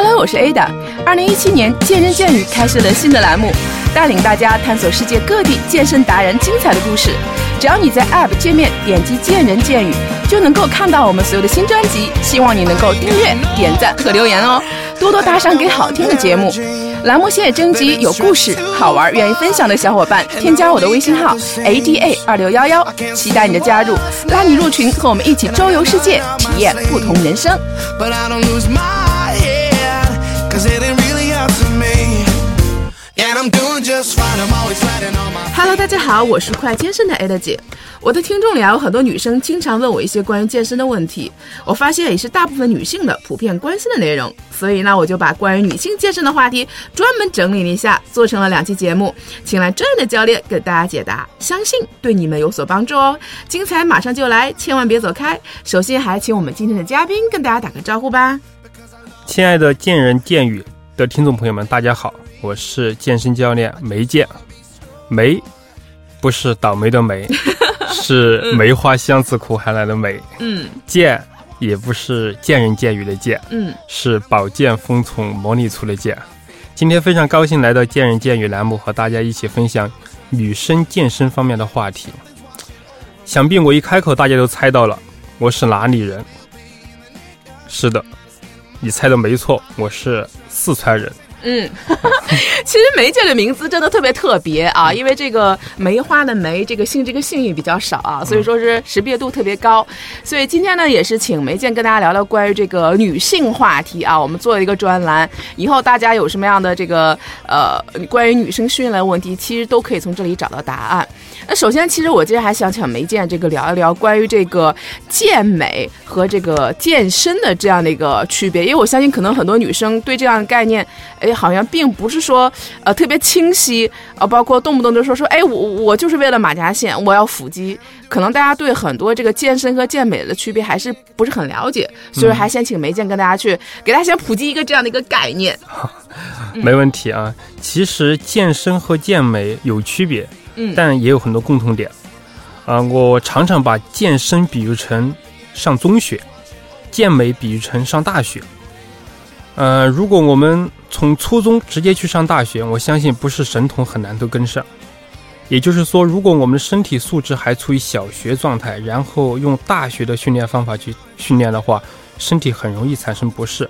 Hello，我是 Ada。二零一七年，健人健语开设了新的栏目，带领大家探索世界各地健身达人精彩的故事。只要你在 App 界面点击“健人健语”，就能够看到我们所有的新专辑。希望你能够订阅、点赞和留言哦，多多打赏给好听的节目。栏目现在征集有故事、好玩、愿意分享的小伙伴，添加我的微信号 ada 二六幺幺，期待你的加入，拉你入群，和我们一起周游世界，体验不同人生。Hello，大家好，我是快健身的 Ada 姐。我的听众里啊，有很多女生经常问我一些关于健身的问题，我发现也是大部分女性的普遍关心的内容。所以呢，我就把关于女性健身的话题专门整理了一下，做成了两期节目，请来专业的教练给大家解答，相信对你们有所帮助哦。精彩马上就来，千万别走开。首先还请我们今天的嘉宾跟大家打个招呼吧。亲爱的健人健语的听众朋友们，大家好，我是健身教练梅健。梅不是倒霉的梅，是梅花香自苦寒来的梅。嗯健也不是见人见语的见，嗯，是宝剑锋从磨砺出的剑。今天非常高兴来到见人见语栏目，和大家一起分享女生健身方面的话题。想必我一开口，大家都猜到了，我是哪里人？是的，你猜的没错，我是四川人。嗯，其实梅姐的名字真的特别特别啊，因为这个梅花的梅，这个姓这个姓也比较少啊，所以说是识别度特别高。所以今天呢，也是请梅健跟大家聊聊关于这个女性话题啊，我们做了一个专栏，以后大家有什么样的这个呃关于女生训练的问题，其实都可以从这里找到答案。那首先，其实我今天还想请梅健这个聊一聊关于这个健美和这个健身的这样的一个区别，因为我相信可能很多女生对这样的概念，哎，好像并不是说呃特别清晰，呃，包括动不动就说说，哎，我我就是为了马甲线，我要腹肌，可能大家对很多这个健身和健美的区别还是不是很了解，所以还先请梅健跟大家去给大家先普及一个这样的一个概念。没问题啊。其实健身和健美有区别，但也有很多共同点。啊、我常常把健身比喻成上中学，健美比喻成上大学。呃，如果我们从初中直接去上大学，我相信不是神童很难都跟上。也就是说，如果我们的身体素质还处于小学状态，然后用大学的训练方法去训练的话，身体很容易产生不适。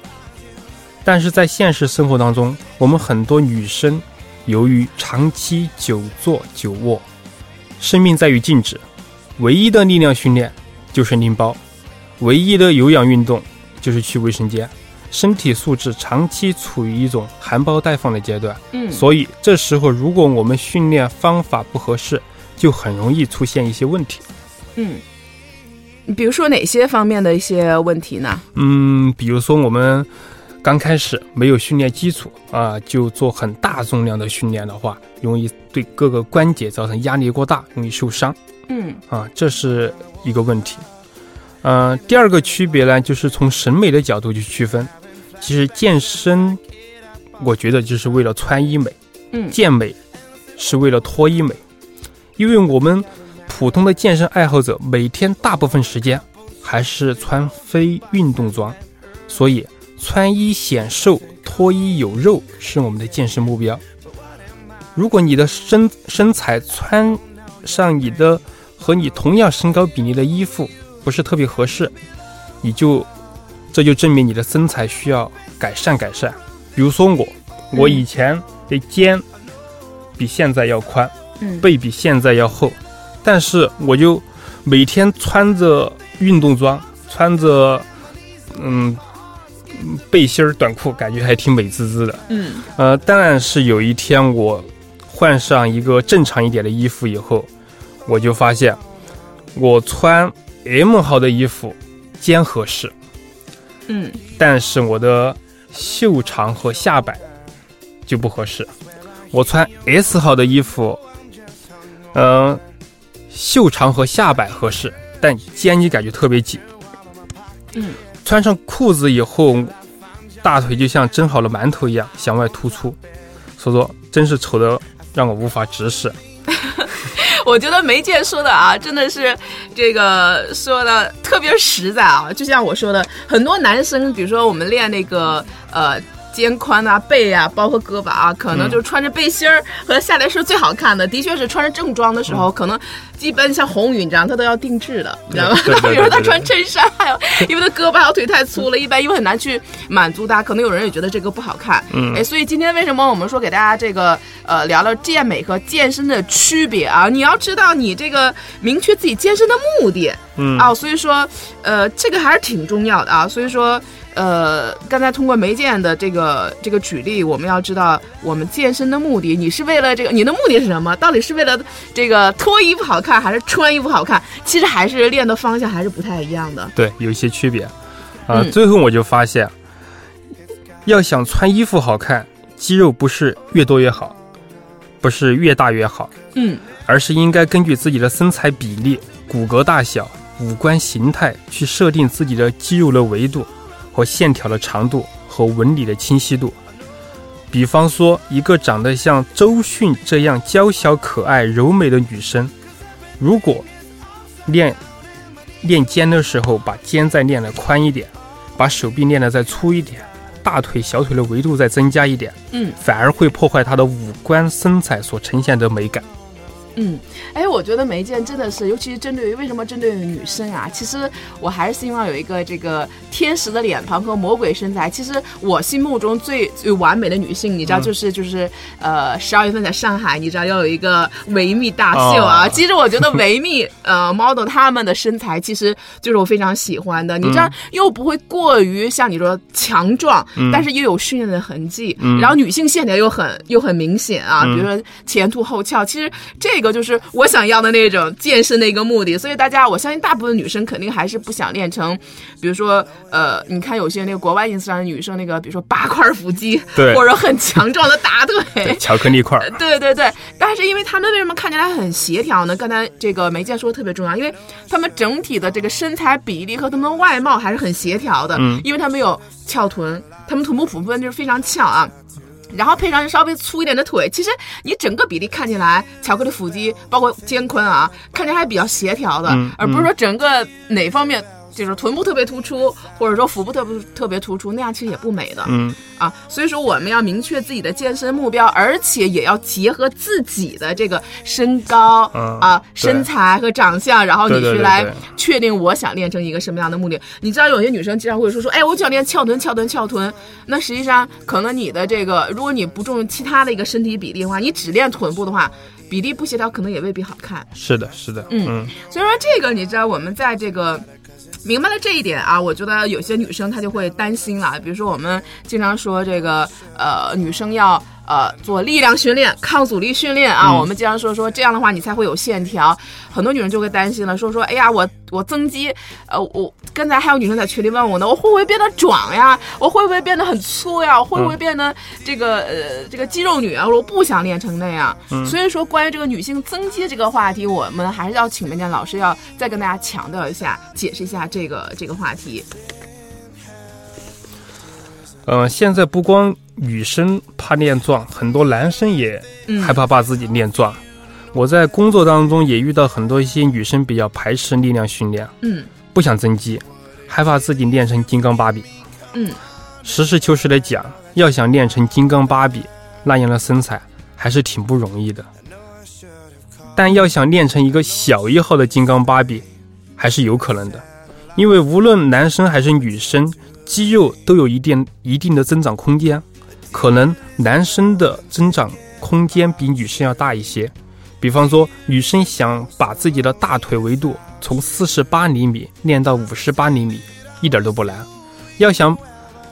但是在现实生活当中，我们很多女生由于长期久坐久卧，生命在于静止，唯一的力量训练就是拎包，唯一的有氧运动就是去卫生间，身体素质长期处于一种含苞待放的阶段。嗯所以这时候如果我们训练方法不合适，就很容易出现一些问题。嗯，比如说哪些方面的一些问题呢？嗯，比如说我们刚开始没有训练基础啊，就做很大重量的训练的话，容易对各个关节造成压力过大，容易受伤嗯啊，这是一个问题。嗯、第二个区别呢，就是从审美的角度去区分。其实健身，我觉得就是为了穿衣美，嗯健美是为了脱衣美，因为我们普通的健身爱好者每天大部分时间还是穿非运动装，所以穿衣显瘦、脱衣有肉是我们的健身目标。如果你的身身材穿上你的和你同样身高比例的衣服不是特别合适，你就这就证明你的身材需要改善改善。比如说我，我以前的肩比现在要宽，嗯背比现在要厚，但是我就每天穿着运动装，穿着嗯背心儿短裤，感觉还挺美滋滋的。嗯呃，当然是有一天我换上一个正常一点的衣服以后，我就发现我穿 M 号的衣服肩合适，嗯但是我的袖长和下摆就不合适。我穿 S 号的衣服，嗯、袖长和下摆合适，但肩你感觉特别紧。嗯，穿上裤子以后，大腿就像蒸好了馒头一样向外突出，所以说真是丑的让我无法直视。我觉得梅姐说的啊，真的是这个说的特别实在啊。就像我说的，很多男生，比如说我们练那个呃肩宽啊、背啊，包括胳膊啊，可能就是穿着背心儿和下来是最好看的。的确是穿着正装的时候，可能基本像红宇，你知道，他都要定制的，你知道吗？比如说他穿衬衫，还有因为他胳膊还有腿太粗了，一般因为很难去满足他，可能有人也觉得这个不好看。嗯哎，所以今天为什么我们说给大家这个呃聊聊健美和健身的区别啊？你要知道你这个明确自己健身的目的，嗯啊，所以说呃这个还是挺重要的啊。所以说呃刚才通过梅健的这个这个举例，我们要知道我们健身的目的，你是为了这个你的目的是什么？到底是为了这个脱衣服好看，还是穿衣服好看？其实还是练的方向还是不太一样的。对，有一些区别。啊、嗯最后我就发现，要想穿衣服好看，肌肉不是越多越好，不是越大越好，嗯而是应该根据自己的身材比例、骨骼大小、五官形态去设定自己的肌肉的维度和线条的长度和纹理的清晰度。比方说，一个长得像周迅这样娇小可爱、柔美的女生，如果练练肩的时候把肩再练得宽一点，把手臂练得再粗一点，大腿、小腿的维度再增加一点，嗯反而会破坏她的五官身材所呈现的美感。嗯，哎，我觉得梅健真的是，尤其是针对于为什么针对于女生啊，其实我还是希望有一个这个天使的脸庞和魔鬼身材。其实我心目中最最完美的女性，你知道，嗯。就是就是呃，十二月份在上海，你知道要有一个维密大秀啊。哦其实我觉得维密呃 model 他们的身材其实就是我非常喜欢的，你知道嗯。又不会过于像你说强壮，嗯。但是又有训练的痕迹，嗯。然后女性线条又很又很明显啊，嗯。比如说前凸后翘，其实这个就是我想要的那种健身的一个目的。所以大家，我相信大部分女生肯定还是不想练成，比如说呃，你看有些那个国外 ins 上的女生，那个比如说八块腹肌，对或者很强壮的大腿。巧克力块儿，对对对，但是因为他们为什么看起来很协调呢？刚才这个梅健说的特别重要，因为他们整体的这个身材比例和他们的外貌还是很协调的，嗯因为他们有翘臀，他们臀部部分就是非常翘啊。然后配上稍微粗一点的腿，其实你整个比例看起来，巧克力腹肌包括肩宽啊，看起来还比较协调的，嗯而不是说整个哪方面就是臀部特别突出，或者说腹部特别特别突出，那样其实也不美的。嗯啊，所以说我们要明确自己的健身目标，而且也要结合自己的这个身高、嗯啊、身材和长相，然后你去来确定我想练成一个什么样的目的。你知道有些女生经常会说说，哎，我想练翘臀、翘臀、翘臀。那实际上可能你的这个，如果你不重其他的一个身体比例的话，你只练臀部的话，比例不协调，可能也未必好看。是的，是的，嗯嗯所以说这个你知道我们在这个。明白了这一点啊，我觉得有些女生她就会担心了。比如说我们经常说这个呃，女生要呃做力量训练、抗阻力训练啊，嗯我们经常说说这样的话你才会有线条。很多女人就会担心了，说说哎呀，我我增肌，呃，我刚才还有女生在群里问我呢，我会不会变得壮呀？我会不会变得很粗呀？我会不会变得这个呃这个肌肉女啊？我不想练成那样。所以说，关于这个女性增肌这个话题，我们还是要请梅健老师要再跟大家强调一下，解释一下这个这个话题。嗯、现在不光女生怕练壮，很多男生也嗯害怕把自己练壮。我在工作当中也遇到很多一些女生比较排斥力量训练，嗯不想增肌，害怕自己练成金刚芭比。嗯实事求是的讲，要想练成金刚芭比那样的身材，还是挺不容易的。但要想练成一个小一号的金刚芭比，还是有可能的，因为无论男生还是女生，肌肉都有一定一定的增长空间，可能男生的增长空间比女生要大一些。比方说，女生想把自己的大腿围度从四十八厘米练到五十八厘米，一点都不难。要想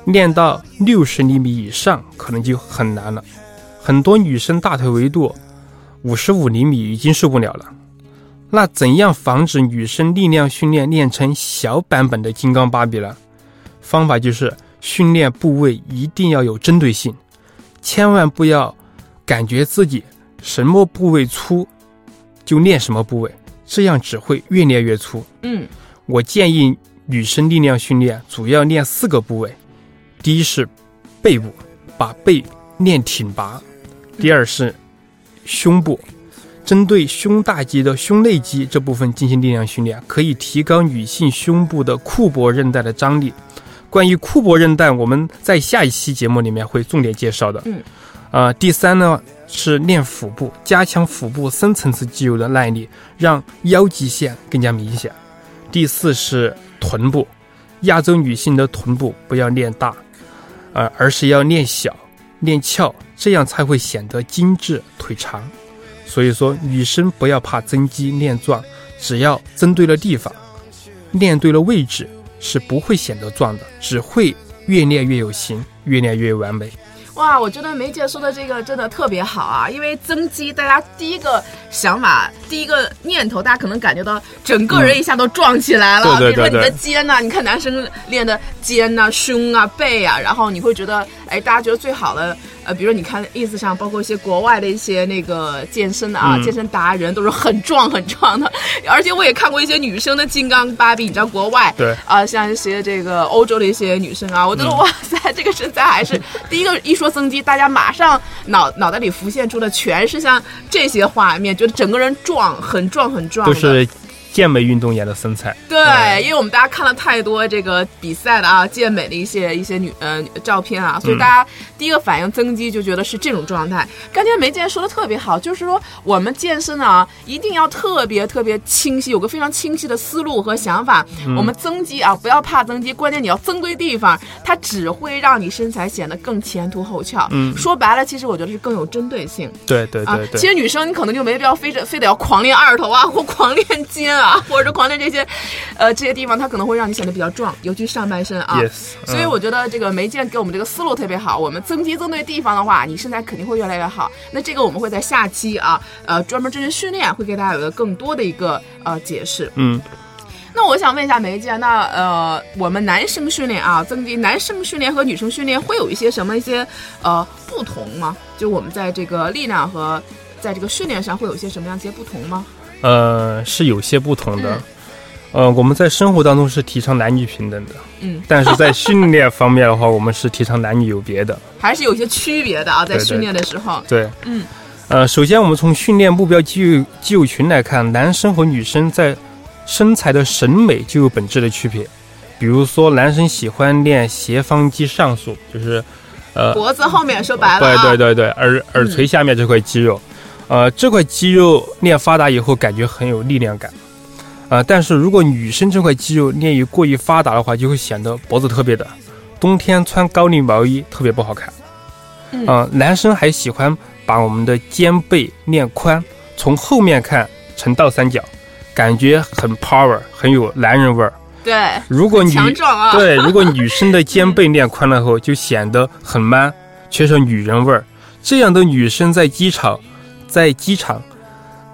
练到六十厘米以上，可能就很难了。很多女生大腿围度五十五厘米已经受不了了。那怎样防止女生力量训练练成小版本的金刚芭比呢？方法就是训练部位一定要有针对性，千万不要感觉自己什么部位粗就练什么部位，这样只会越练越粗。嗯。我建议女生力量训练主要练四个部位，第一是背部，把背练挺拔；第二是胸部，针对胸大肌的胸内肌这部分进行力量训练，可以提高女性胸部的库珀韧带的张力，关于库珀韧带，我们在下一期节目里面会重点介绍的。嗯，啊、第三呢是练腹部，加强腹部深层次肌肉的耐力，让腰肌线更加明显。第四是臀部，亚洲女性的臀部不要练大，呃，而是要练小、练翘，这样才会显得精致腿长。所以说，女生不要怕增肌练壮，只要针对了地方，练对了位置，是不会显得壮的，只会越练越有型，越练越完美。哇，我觉得梅姐说的这个真的特别好啊！因为增肌，大家第一个想法、第一个念头，大家可能感觉到整个人一下都壮起来了。嗯对对比如说你的对对肩呐、你看男生练的肩呐、胸啊、背啊，然后你会觉得，哎，大家觉得最好的，呃，比如说你看 ins 上，包括一些国外的一些那个健身的啊、嗯健身达人，都是很壮很壮的。而且我也看过一些女生的金刚芭比，你知道国外对啊、像一些这个欧洲的一些女生啊，我觉得、嗯哇塞，这个身材还是第一个一说增肌，大家马上脑脑袋里浮现出的全是像这些画面，觉得整个人壮，很壮很壮的。健美运动员的身材。对，嗯因为我们大家看了太多这个比赛的啊，健美的一些一些女呃照片啊，所以嗯大家第一个反应增肌就觉得是这种状态。刚才梅姐说的特别好，就是说我们健身啊，一定要特别特别清晰，有个非常清晰的思路和想法。嗯我们增肌啊，不要怕增肌，关键你要增对地方，它只会让你身材显得更前凸后翘。嗯说白了，其实我觉得是更有针对性。对对，对。其实女生你可能就没必要非得非得要狂练二头啊，或狂练肩啊，或者狂练这些，呃，这些地方它可能会让你显得比较壮，尤其上半身啊。Yes，所以嗯我觉得这个梅健给我们这个思路特别好，我们增肌增对地方的话，你身材肯定会越来越好。那这个我们会在下期啊，呃，专门针对训练会给大家有个更多的一个呃解释。嗯，那我想问一下梅姐，那呃，我们男生训练啊，增肌，男生训练和女生训练会有一些什么一些呃不同吗？就我们在这个力量和在这个训练上会有一些什么样一些不同吗？呃，是有些不同的。嗯。呃，我们在生活当中是提倡男女平等的，嗯，但是在训练方面的话，我们是提倡男女有别的。还是有些区别的啊，在训练的时候。对，嗯，呃，首先我们从训练目标肌肉肌肉群来看，男生和女生在身材的审美就有本质的区别。比如说，男生喜欢练斜方肌上束，就是呃，脖子后面说白了对啊，对对对，耳耳垂下面这块肌肉，呃，这块肌肉练发达以后，感觉很有力量感。呃，但是如果女生这块肌肉练于过于发达的话，就会显得脖子特别短，冬天穿高领毛衣特别不好看。嗯呃男生还喜欢把我们的肩背练宽，从后面看成倒三角，感觉很 power，很有男人味儿。对，如果女强壮啊，对，如果女生的肩背练宽了后，就显得很 man，缺少女人味儿。这样的女生在机场，在机场，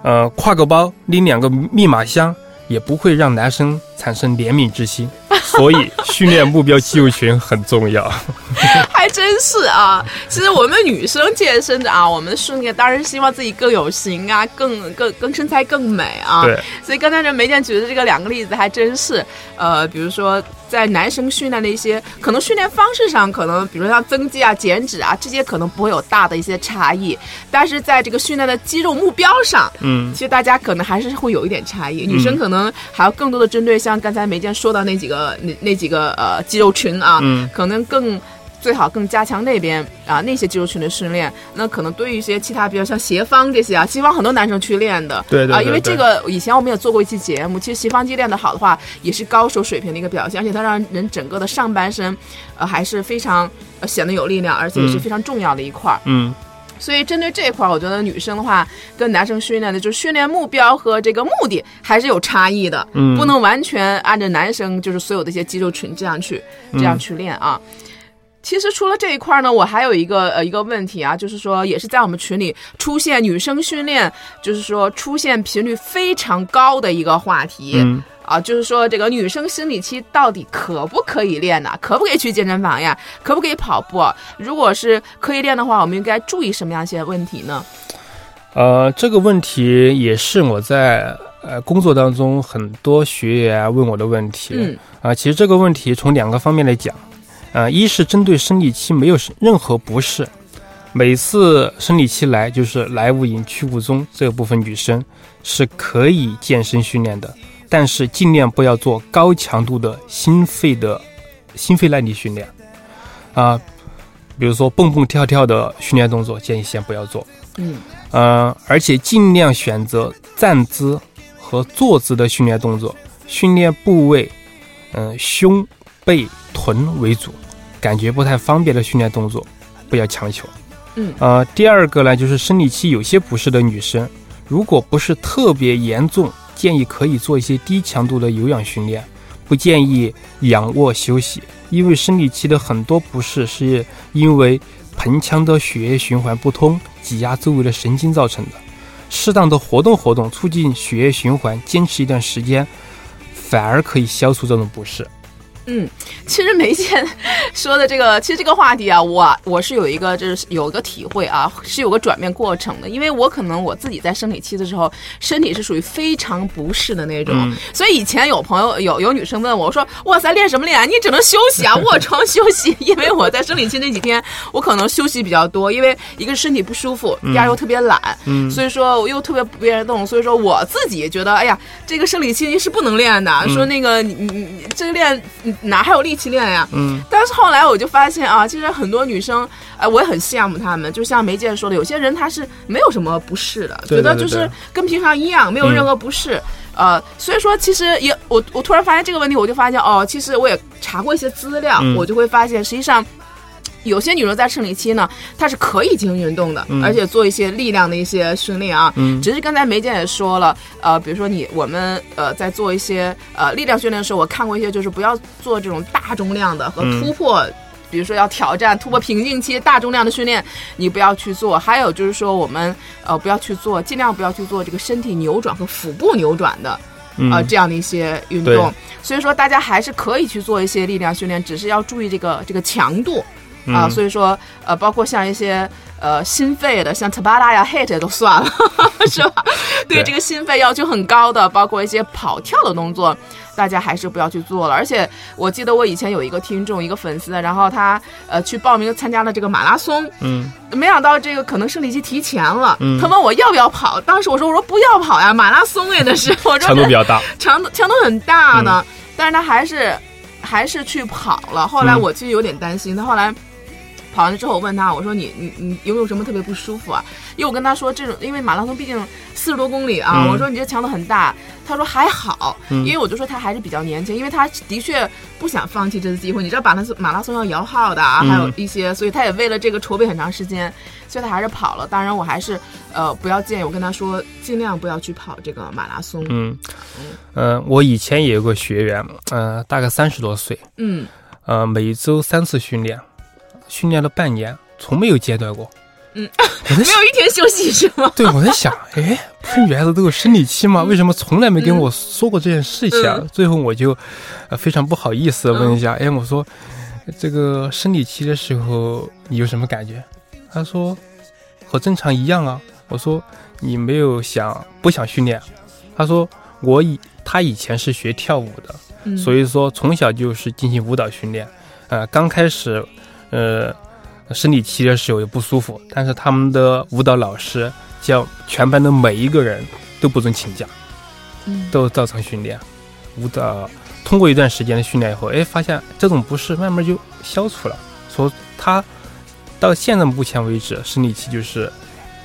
呃，挎个包，拎两个密码箱，也不会让男生产生怜悯之心。所以，训练目标肌肉群很重要。还真是啊。其实我们女生健身的啊，我们训练当然是希望自己更有型啊，更更更身材更美啊。对，所以刚才这梅姐举的这个两个例子还真是，呃，比如说在男生训练的一些，可能训练方式上，可能比如像增肌啊、减脂啊这些，可能不会有大的一些差异，但是在这个训练的肌肉目标上，嗯其实大家可能还是会有一点差异。女生可能还要更多的针对像刚才梅健说到那几个那那几个呃肌肉群啊，嗯可能更。最好更加强那边啊那些肌肉群的训练，那可能对于一些其他，比如像斜方这些啊，西方很多男生去练的，啊，对对对对因为这个以前我们也做过一期节目，其实斜方肌练得好的话，也是高手水平的一个表现，而且它让人整个的上半身，呃，还是非常呃显得有力量，而且也是嗯。非常重要的一块儿。嗯，所以针对这一块儿，我觉得女生的话跟男生训练的，就是训练目标和这个目的还是有差异的，嗯。不能完全按照男生就是所有的一些肌肉群这样去这样去练啊。其实除了这一块呢，我还有一个呃一个问题啊，就是说也是在我们群里出现女生训练，就是说出现频率非常高的一个话题。嗯啊，就是说这个女生生理期到底可不可以练呢？可不可以去健身房呀？可不可以跑步？如果是可以练的话，我们应该注意什么样一些问题呢？呃，这个问题也是我在呃工作当中很多学员问我的问题。嗯啊，其实这个问题从两个方面来讲，啊，一是针对生理期没有任何不适，每次生理期来就是来无影去无踪，这部分女生是可以健身训练的，但是尽量不要做高强度的心肺的心肺耐力训练啊，比如说蹦蹦跳跳的训练动作，建议先不要做。嗯呃，而且尽量选择站姿和坐姿的训练动作，训练部位，嗯、胸、背、臀为主，感觉不太方便的训练动作，不要强求。嗯呃，第二个呢，就是生理期有些不适的女生，如果不是特别严重，建议可以做一些低强度的有氧训练，不建议仰卧休息，因为生理期的很多不适是因为盆腔的血液循环不通，挤压周围的神经造成的。适当的活动活动，促进血液循环，坚持一段时间，反而可以消除这种不适。嗯，其实梅姐说的这个，其实这个话题啊，我我是有一个就是有一个体会啊，是有个转变过程的。因为我可能我自己在生理期的时候，身体是属于非常不适的那种，嗯所以以前有朋友有有女生问我我说：“哇塞，练什么练啊？你只能休息啊，卧床休息。”因为我在生理期那几天，我可能休息比较多，因为一个是身体不舒服，第二又特别懒，嗯所以说我又特别不愿意动，所以说我自己觉得，哎呀，这个生理期是不能练的。说那个你你你这个练你哪还有力气练呀？嗯但是后来我就发现啊，其实很多女生，呃，我也很羡慕她们。就像梅姐说的，有些人她是没有什么不适的，对对对觉得就是跟平常一样，没有任何不适。呃，所以说其实也我我突然发现这个问题，我就发现哦，其实我也查过一些资料，嗯我就会发现实际上。有些女生在生理期呢，她是可以进行运动的，嗯而且做一些力量的一些训练啊。嗯只是刚才梅姐也说了，呃，比如说你我们呃在做一些呃力量训练的时候，我看过一些就是不要做这种大重量的和嗯突破。比如说要挑战突破瓶颈期大重量的训练，你不要去做。还有就是说，我们呃不要去做，尽量不要去做这个身体扭转和腹部扭转的嗯呃这样的一些运对动。所以说，大家还是可以去做一些力量训练，只是要注意这个这个强度。啊，嗯所以说，呃，包括像一些呃心肺的，像 Tabata 呀、HIIT 都算了，是吧？对对这个心肺要求很高的，包括一些跑跳的动作，大家还是不要去做了。而且我记得我以前有一个听众，一个粉丝，然后他呃去报名参加了这个马拉松，嗯没想到这个可能生理期提前了，嗯他问我要不要跑，当时我说我说不要跑呀，马拉松呀那是，我说强度比较大。强度强度很大的，但是他还是还是去跑了。后来嗯我其实有点担心，他后来跑完了之后，我问他，我说你你你有没有什么特别不舒服啊？因为我跟他说这种，因为马拉松毕竟四十多公里啊，嗯我说你这强度很大，他说还好，嗯因为我就说他还是比较年轻，因为他的确不想放弃这次机会。你知道马拉松马拉松要摇号的啊，嗯还有一些，所以他也为了这个筹备很长时间，所以他还是跑了。当然，我还是呃不要建议我跟他说，尽量不要去跑这个马拉松。嗯，呃，我以前也有个学员，呃，大概三十多岁，嗯呃，每周三次训练，训练了半年，从没有间断过。嗯，我，没有一天休息是吗？对我在想，哎，不是女孩子都有生理期吗？为什么从来没跟我说过这件事情啊？嗯最后我就，呃，非常不好意思地问一下，哎，我说，这个生理期的时候你有什么感觉？他说，和正常一样啊。我说，你没有想不想训练？他说，我以他以前是学跳舞的，嗯所以说从小就是进行舞蹈训练，呃，刚开始，呃，生理期的时候也不舒服，但是他们的舞蹈老师叫全班的每一个人都不准请假，嗯都照常训练。舞蹈通过一段时间的训练以后，哎，发现这种不适慢慢就消除了。说他到现在目前为止，生理期就是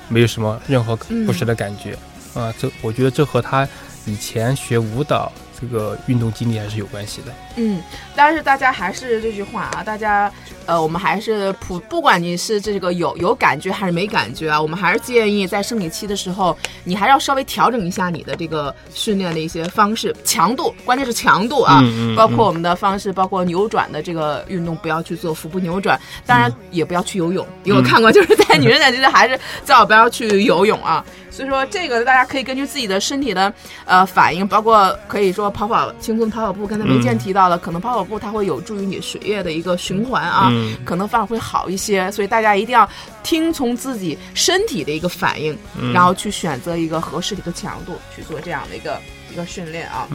没有什么任何不适的感觉。啊，这我觉得这和他以前学舞蹈这个运动经历还是有关系的。嗯，但是大家还是这句话啊，大家呃，我们还是普，不管你是这个有有感觉还是没感觉啊，我们还是建议在生理期的时候，你还是要稍微调整一下你的这个训练的一些方式、强度，关键是强度啊，嗯嗯包括我们的方式，包括扭转的这个运动，不要去做腹部扭转，当然也不要去游泳，因为我看过，就是在女人在这还是最好不要去游泳啊。所以说，这个大家可以根据自己的身体的呃反应，包括可以说跑跑轻松跑跑步，刚才梅健提到了，可能跑跑步它会有助于你血液的一个循环啊，嗯可能反而会好一些。所以大家一定要听从自己身体的一个反应，然后去选择一个合适的一个强度去做这样的一个一个训练啊。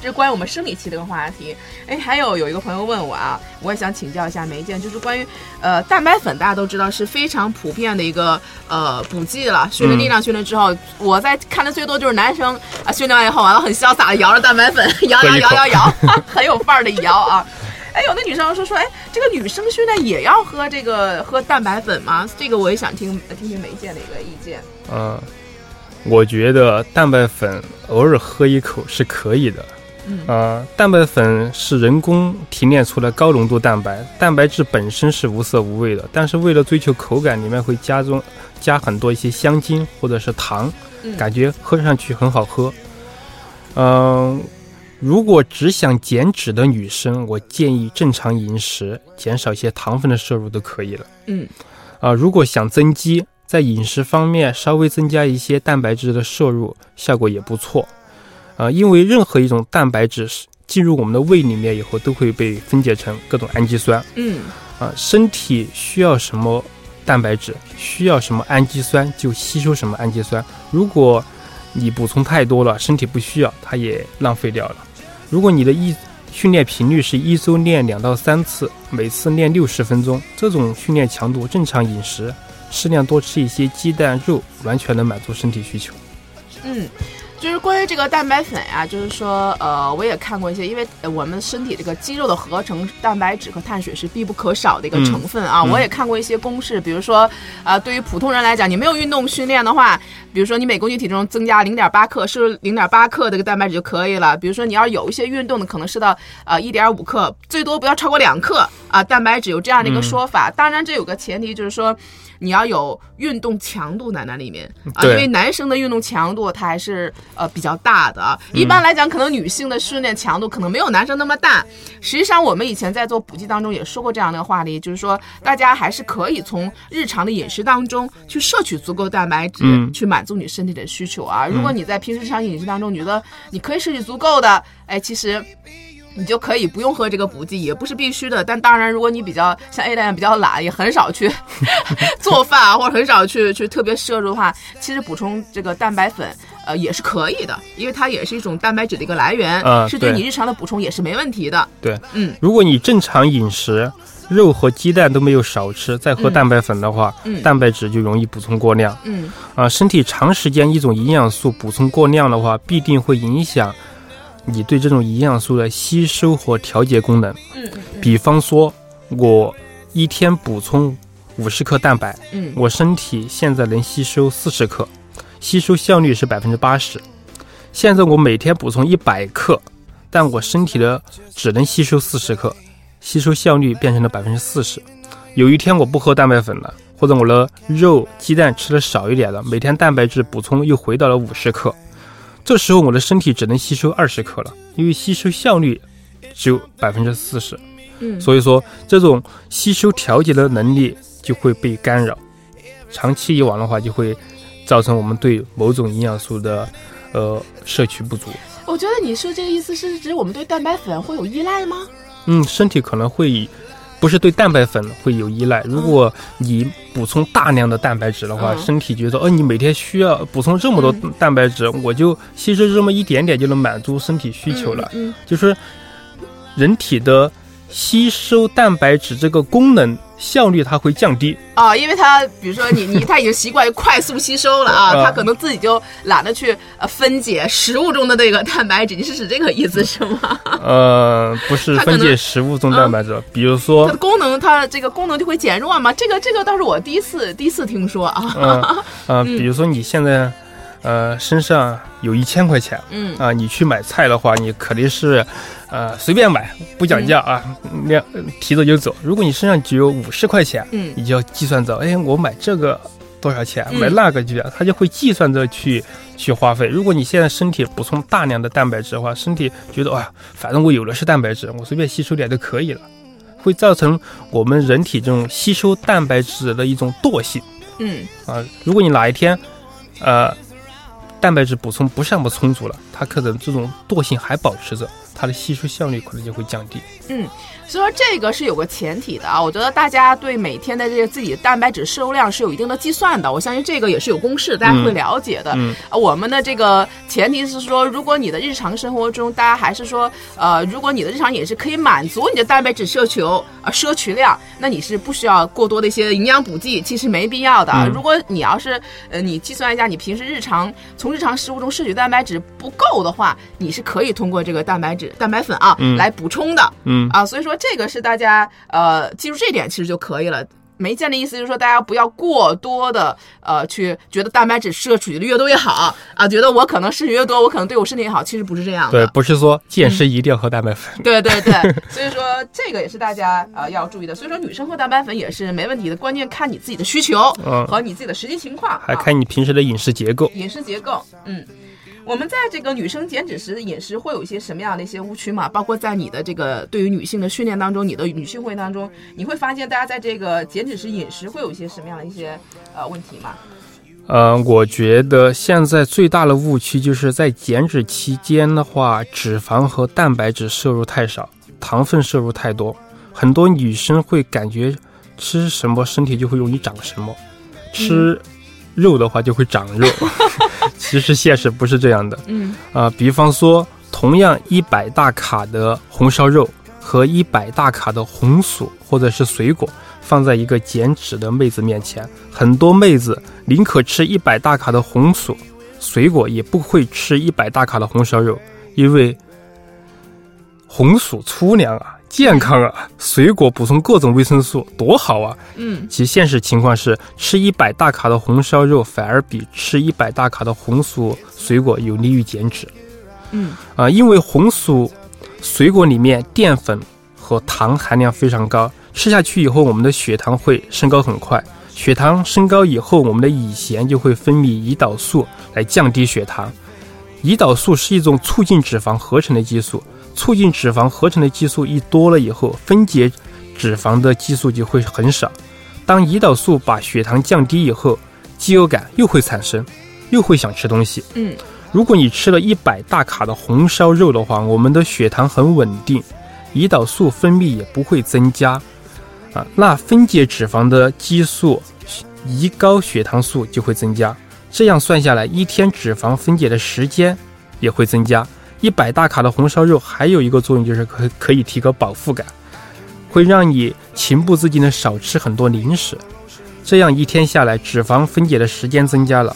这是关于我们生理期的一个话题。哎，还有有一个朋友问我啊，我也想请教一下梅健，就是关于呃蛋白粉，大家都知道是非常普遍的一个呃补剂了。训练力量训练之后，我在看的最多就是男生啊训练完以后完了很潇洒的摇着蛋白粉，摇摇摇摇摇，很有范儿的摇啊。哎，有的女生说说，哎，这个女生训练也要喝这个喝蛋白粉吗？这个我也想听听听梅健的一个意见。嗯，我觉得蛋白粉偶尔喝一口是可以的。嗯呃，蛋白粉是人工提炼出来高浓度蛋白，蛋白质本身是无色无味的，但是为了追求口感，里面会加中加很多一些香精或者是糖，嗯感觉喝上去很好喝。嗯、如果只想减脂的女生，我建议正常饮食，减少一些糖分的摄入都可以了。嗯啊、如果想增肌，在饮食方面稍微增加一些蛋白质的摄入，效果也不错。啊、因为任何一种蛋白质进入我们的胃里面以后，都会被分解成各种氨基酸。嗯啊、身体需要什么蛋白质，需要什么氨基酸，就吸收什么氨基酸。如果你补充太多了，身体不需要，它也浪费掉了。如果你的一训练频率是一周练两到三次，每次练六十分钟，这种训练强度，正常饮食，适量多吃一些鸡蛋、肉，完全能满足身体需求。嗯。就是关于这个蛋白粉呀、就是说，呃，我也看过一些，因为呃我们身体这个肌肉的合成，蛋白质和碳水是必不可少的一个成分啊。嗯我也看过一些公式，比如说，啊，对于普通人来讲，你没有运动训练的话，比如说你每公斤体重增加零点八克，摄入零点八克这个蛋白质就可以了。比如说你要有一些运动的，可能是到呃一点五克，最多不要超过两克啊、蛋白质有这样的一个说法。当然，这有个前提就是说。你要有运动强度在那里面啊，因为男生的运动强度它还是呃比较大的啊。一般来讲，可能女性的训练强度可能没有男生那么大。实际上，我们以前在做补剂当中也说过这样的话题，就是说大家还是可以从日常的饮食当中去摄取足够蛋白质，嗯去满足你身体的需求啊。如果你在平时日常饮食当中，你觉得你可以摄取足够的，哎，其实。你就可以不用喝这个补剂，也不是必须的。但当然，如果你比较像 A 蛋比较懒，也很少去 做饭啊，或者很少去去特别摄入的话，其实补充这个蛋白粉，呃，也是可以的，因为它也是一种蛋白质的一个来源，啊是对你日常的补充也是没问题的。对，嗯，如果你正常饮食，肉和鸡蛋都没有少吃，再喝嗯蛋白粉的话，嗯蛋白质就容易补充过量。嗯啊，身体长时间一种营养素补充过量的话，必定会影响你对这种营养素的吸收和调节功能。嗯比方说，我一天补充五十克蛋白，嗯我身体现在能吸收四十克，吸收效率是百分之八十。现在我每天补充一百克，但我身体的只能吸收四十克，吸收效率变成了百分之四十。有一天我不喝蛋白粉了，或者我的肉、鸡蛋吃的少一点了，每天蛋白质补充又回到了五十克，这时候我的身体只能吸收二十克了，因为吸收效率只有百分之四十。嗯，所以说，这种吸收调节的能力就会被干扰，长期以往的话，就会造成我们对某种营养素的呃摄取不足。我觉得你说这个意思是指我们对蛋白粉会有依赖吗？嗯，身体可能会不是对蛋白粉会有依赖。如果你补充大量的蛋白质的话，嗯身体觉得，哦，你每天需要补充这么多嗯蛋白质，我就吸收这么一点点就能满足身体需求了。嗯就是人体的吸收蛋白质这个功能效率它会降低。啊，因为它比如说你你它已经习惯于快速吸收了啊，啊它可能自己就懒得去呃分解食物中的那个蛋白质，你是指这个意思是吗？呃，不是 分解食物中蛋白质，比如说它的，功能，它这个功能就会减弱嘛？这个这个倒是我第一次第一次听说啊。嗯呃，比如说你现在呃身上有一千块钱。嗯。啊、你去买菜的话，你肯定是呃随便买，不讲价啊，那、提着就走。如果你身上只有五十块钱，嗯。你就要计算着，哎，我买这个多少钱，嗯。买那个就要，他就会计算着去去花费。如果你现在身体补充大量的蛋白质的话，身体觉得啊，反正我有的是蛋白质，我随便吸收点就可以了，会造成我们人体这种吸收蛋白质的一种惰性。嗯。啊。如果你哪一天，呃，蛋白质补充不是那么充足了，它可能这种惰性还保持着，它的吸收效率可能就会降低。嗯，所以说这个是有个前提的啊。我觉得大家对每天的这个自己的蛋白质摄入量是有一定的计算的，我相信这个也是有公式，大家会了解的。嗯啊，我们的这个前提是说，如果你的日常生活中，大家还是说，呃，如果你的日常饮食可以满足你的蛋白质摄求呃摄取量，那你是不需要过多的一些营养补剂，其实没必要的。嗯如果你要是呃，你计算一下，你平时日常从日常食物中摄取蛋白质不够的话，你是可以通过这个蛋白质脂、蛋白粉啊、嗯来补充的嗯啊。所以说这个是大家呃记住这点其实就可以了。没见的意思就是说，大家不要过多的呃去觉得蛋白质摄取的越多越好啊，觉得我可能摄取越多，我可能对我身体也好，其实不是这样对，。不是说健身一定要喝蛋白粉。对对对，所以说这个也是大家呃要注意的。所以说女生喝蛋白粉也是没问题的，关键看你自己的需求嗯和你自己的实际情况，啊还看你平时的饮食结构。饮食结构，嗯。我们在这个女生减脂时的饮食会有一些什么样的一些误区嘛？包括在你的这个对于女性的训练当中，你的女性会当中，你会发现大家在这个减脂时饮食会有一些什么样的一些呃问题嘛？嗯、我觉得现在最大的误区就是在减脂期间的话，脂肪和蛋白质摄入太少，糖分摄入太多。很多女生会感觉吃什么身体就会容易长什么，吃肉的话就会长肉。其实现实不是这样的。嗯啊、比方说，同样一百大卡的红烧肉和一百大卡的红薯或者是水果放在一个减脂的妹子面前，很多妹子宁可吃一百大卡的红薯水果，也不会吃一百大卡的红烧肉，因为红薯粗粮啊。健康啊，水果补充各种维生素，多好啊！嗯其现实情况是，吃一百大卡的红烧肉反而比吃一百大卡的红薯水果有利于减脂。嗯啊，因为红薯水果里面淀粉和糖含量非常高，吃下去以后，我们的血糖会升高很快。血糖升高以后，我们的乙酰就会分泌胰岛素来降低血糖。胰岛素是一种促进脂肪合成的激素，促进脂肪合成的激素一多了以后，分解脂肪的激素就会很少。当胰岛素把血糖降低以后，饥饿感又会产生，又会想吃东西。嗯如果你吃了一百大卡的红烧肉的话，我们的血糖很稳定，胰岛素分泌也不会增加，啊，那分解脂肪的激素胰高血糖素就会增加。这样算下来，一天脂肪分解的时间也会增加。一百大卡的红烧肉还有一个作用就是可可以提高饱腹感，会让你情不自禁的少吃很多零食。这样一天下来，脂肪分解的时间增加了，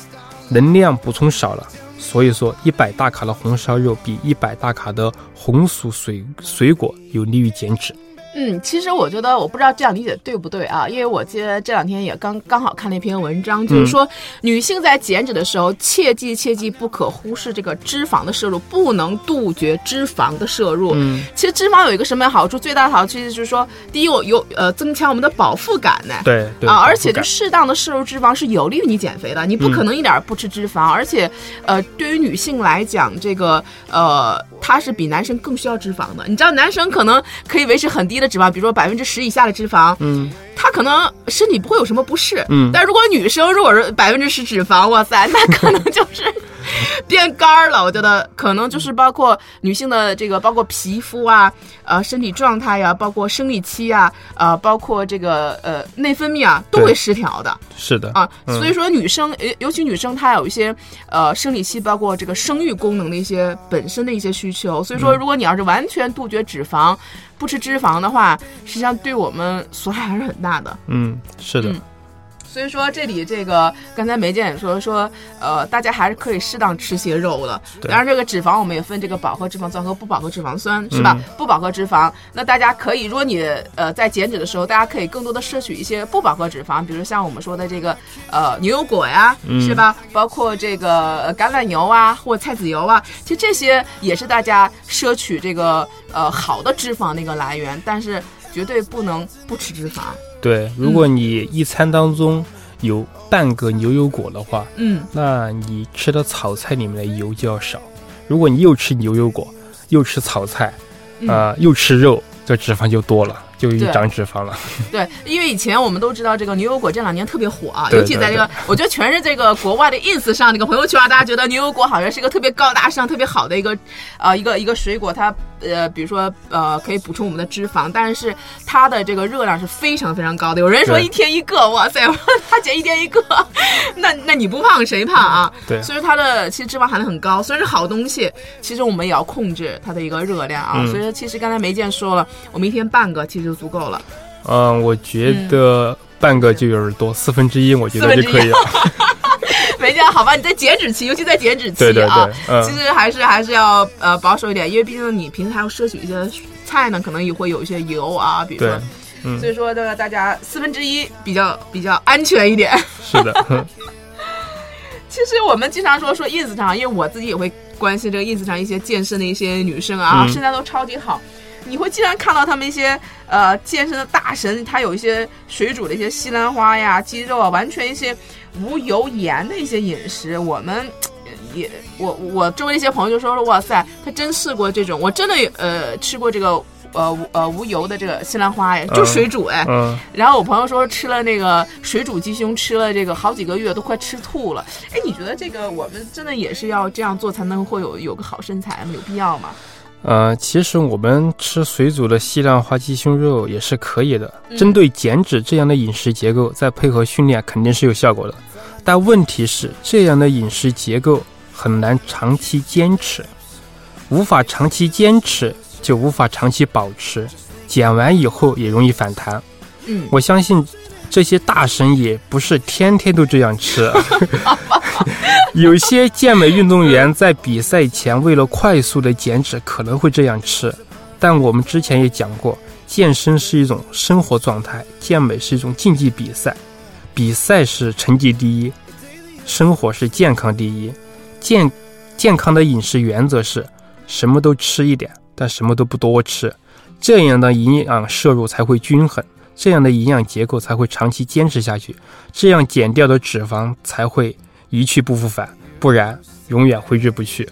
能量补充少了。所以说，一百大卡的红烧肉比一百大卡的红薯水水果有利于减脂。嗯，其实我觉得我不知道这样理解对不对啊，因为我记得这两天也刚刚好看了一篇文章，就是说女性在减脂的时候，切记切记不可忽视这个脂肪的摄入，不能杜绝脂肪的摄入。嗯，其实脂肪有一个什么好处？最大的好处就是说，第一，我有呃增强我们的饱腹感呢。对对啊，而且就适当的摄入脂肪是有利于你减肥的，你不可能一点儿不吃脂肪，而且，呃，对于女性来讲，这个呃，她是比男生更需要脂肪的。你知道，男生可能可以维持很低的脂肪，比如说百分之十以下的脂肪，嗯，他可能身体不会有什么不适，嗯。但如果女生如果是百分之十脂肪，哇塞，那可能就是 变干儿了。我觉得可能就是包括女性的这个，包括皮肤啊，呃，身体状态呀、包括生理期啊，呃，包括这个呃内分泌啊，都会失调的是的啊。嗯所以说，女生，尤尤其女生，她有一些呃生理期，包括这个生育功能的一些本身的一些需求。所以嗯说，如果你要是完全杜绝脂肪，不吃脂肪的话，实际上对我们损害还是很大的。嗯，是的，嗯所以说，这里这个刚才梅姐也说说，呃，大家还是可以适当吃些肉的。当然，这个脂肪我们也分这个饱和脂肪酸和不饱和脂肪酸，是吧？嗯不饱和脂肪，那大家可以，如果你呃在减脂的时候，大家可以更多的摄取一些不饱和脂肪，比如像我们说的这个呃牛油果呀，嗯是吧？包括这个呃橄榄油啊，或菜籽油啊，其实这些也是大家摄取这个呃好的脂肪的一个来源，但是绝对不能不吃脂肪。对。如果你一餐当中有半个牛油果的话，嗯，那你吃的炒菜里面的油就要少。如果你又吃牛油果，又吃炒菜，嗯啊、又吃肉，这脂肪就多了，就一长脂肪了。对，因为以前我们都知道这个牛油果这两年特别火啊，尤其在这个，我觉得全是这个国外的 ins 上那个朋友圈啊，大家觉得牛油果好像是一个特别高大上、特别好的一个，呃，一个一个水果，它呃，比如说呃，可以补充我们的脂肪，但是它的这个热量是非常非常高的。有人说一天一个，哇塞，他姐一天一个，那那你不胖谁胖啊？对所以它的其实脂肪含量很高，虽然是好东西，其实我们也要控制它的一个热量啊。嗯所以说其实刚才梅健说了，我们一天半个其实就足够了。嗯，我觉得半个就有点多，四分之一我觉得就可以了。梅姐样好吧？你在减脂期，尤其在减脂期对对啊，对嗯其实还是还是要呃保守一点，因为毕竟你平时还要摄取一些菜呢，可能也会有一些油啊，比如说，嗯所以说这个大家四分之一比较比较安全一点。是的，嗯 其实我们经常说说 ins 上，因为我自己也会关心这个 ins 上一些健身的一些女生啊，嗯身材都超级好。你会经常看到他们一些呃健身的大神，他有一些水煮的一些西兰花呀、鸡肉啊，完全一些无油盐的一些饮食。我们呃也我我周围一些朋友就说说哇塞，他真试过这种，我真的呃吃过这个呃无呃无油的这个西兰花哎，就嗯水煮哎，嗯，然后我朋友说吃了那个水煮鸡胸，吃了这个好几个月，都快吃吐了。哎，你觉得这个我们真的也是要这样做才能会有有个好身材吗？有必要吗？呃，其实我们吃水煮的西兰花鸡胸肉也是可以的。嗯针对减脂这样的饮食结构，再配合训练，肯定是有效果的。但问题是，这样的饮食结构很难长期坚持，无法长期坚持，就无法长期保持。减完以后也容易反弹。嗯，我相信这些大神也不是天天都这样吃。有些健美运动员在比赛前为了快速的减脂可能会这样吃，但我们之前也讲过，健身是一种生活状态，健美是一种竞技比赛，比赛是成绩第一，生活是健康第一。健健康的饮食原则是什么都吃一点，但什么都不多吃，这样的营养摄入才会均衡。这样的营养结构才会长期坚持下去，这样减掉的脂肪才会一去不复返，不然永远挥之不去。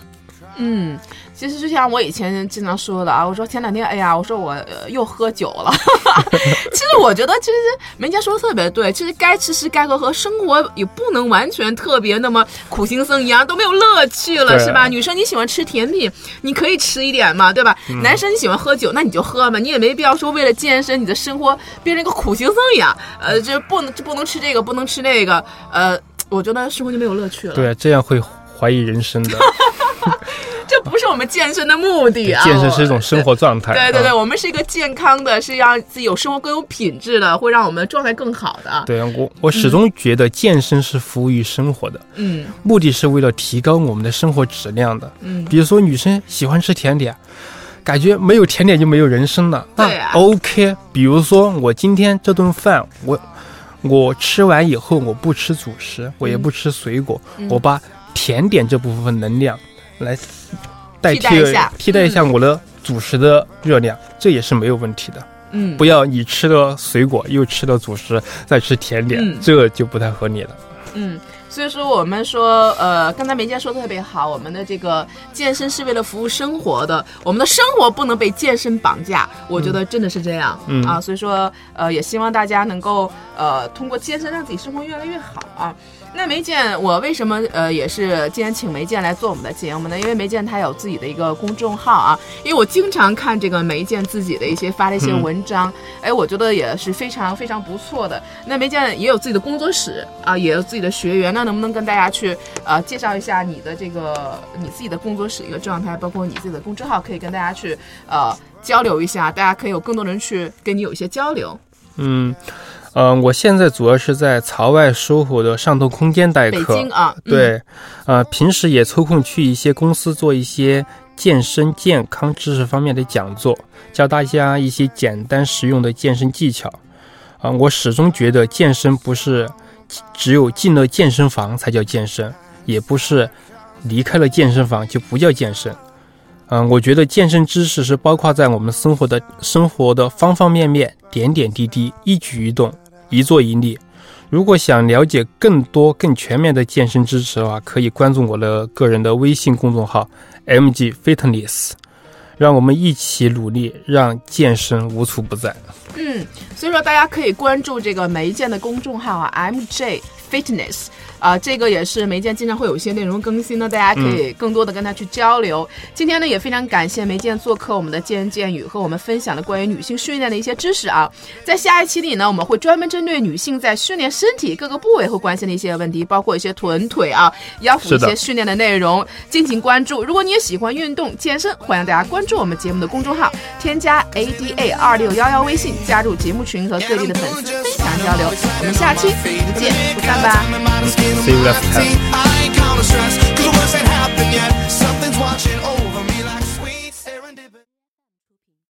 嗯，其实就像我以前经常说的啊，我说前两天，哎呀，我说我、呃、又喝酒了。其实我觉得，其实梅家说的特别对，其实该吃吃该喝喝，生活也不能完全特别那么苦行僧一样，都没有乐趣了，是吧？女生你喜欢吃甜品，你可以吃一点嘛，对吧？嗯男生你喜欢喝酒，那你就喝嘛，你也没必要说为了健身，你的生活变成一个苦行僧一样，呃，这不能这不能吃这个，不能吃那个，呃，我觉得生活就没有乐趣了。对，这样会怀疑人生的。这不是我们健身的目的啊！健身是一种生活状态。对对对，啊我们是一个健康的，是让自己有生活更有品质的，会让我们状态更好的。对我，我始终觉得健身是服务于生活的，嗯目的是为了提高我们的生活质量的。嗯，比如说，女生喜欢吃甜点，感觉没有甜点就没有人生了。那对啊 OK，比如说我今天这顿饭，我我吃完以后，我不吃主食，我也不吃水果，嗯。我把甜点这部分能量来代替替代一下我的主食的热量，这也是没有问题的。嗯，不要你吃了水果又吃了主食，再吃甜点，嗯。这就不太合理了。嗯，所以说我们说，呃，刚才梅姐说的特别好，我们的这个健身是为了服务生活的，我们的生活不能被健身绑架，我觉得真的是这样，嗯啊，所以说，呃，也希望大家能够，呃，通过健身让自己生活越来越好啊。那梅健，我为什么呃也是今天请梅健来做我们的节目呢？因为梅健他有自己的一个公众号啊，因为我经常看这个梅健自己的一些发的一些嗯文章，哎，我觉得也是非常非常不错的。那梅健也有自己的工作室啊，也有自己的学员，那能不能跟大家去呃介绍一下你的这个你自己的工作室一个状态，包括你自己的公众号，可以跟大家去呃交流一下，大家可以有更多人去跟你有一些交流。嗯，呃，我现在主要是在槽外收获的上头空间代北。京啊，嗯，对，呃，平时也抽空去一些公司做一些健身健康知识方面的讲座，教大家一些简单实用的健身技巧。啊、我始终觉得健身不是只有进了健身房才叫健身，也不是离开了健身房就不叫健身。嗯、我觉得健身知识是包括在我们生活的生活的方方面面、点点滴滴、一举一动、一做一立。如果想了解更多、更全面的健身知识的话，可以关注我的个人的微信公众号 “mg Fitness”，让我们一起努力，让健身无处不在。嗯，所以说大家可以关注这个梅健的公众号啊，MJ Fitness。啊、这个也是梅健经常会有一些内容更新呢，大家可以更多的跟他去交流。今天呢，也非常感谢梅健做客我们的健人健语，和我们分享了关于女性训练的一些知识啊。在下一期里呢，我们会专门针对女性在训练身体各个部位会关心的一些问题，包括一些臀腿啊、腰腹一些训练的内容，敬请关注。如果你也喜欢运动健身，欢迎大家关注我们节目的公众号，添加 ADA 二六幺幺微信，加入节目群和各地的粉丝分享交流。我们下期不见不散 Bye. See you after.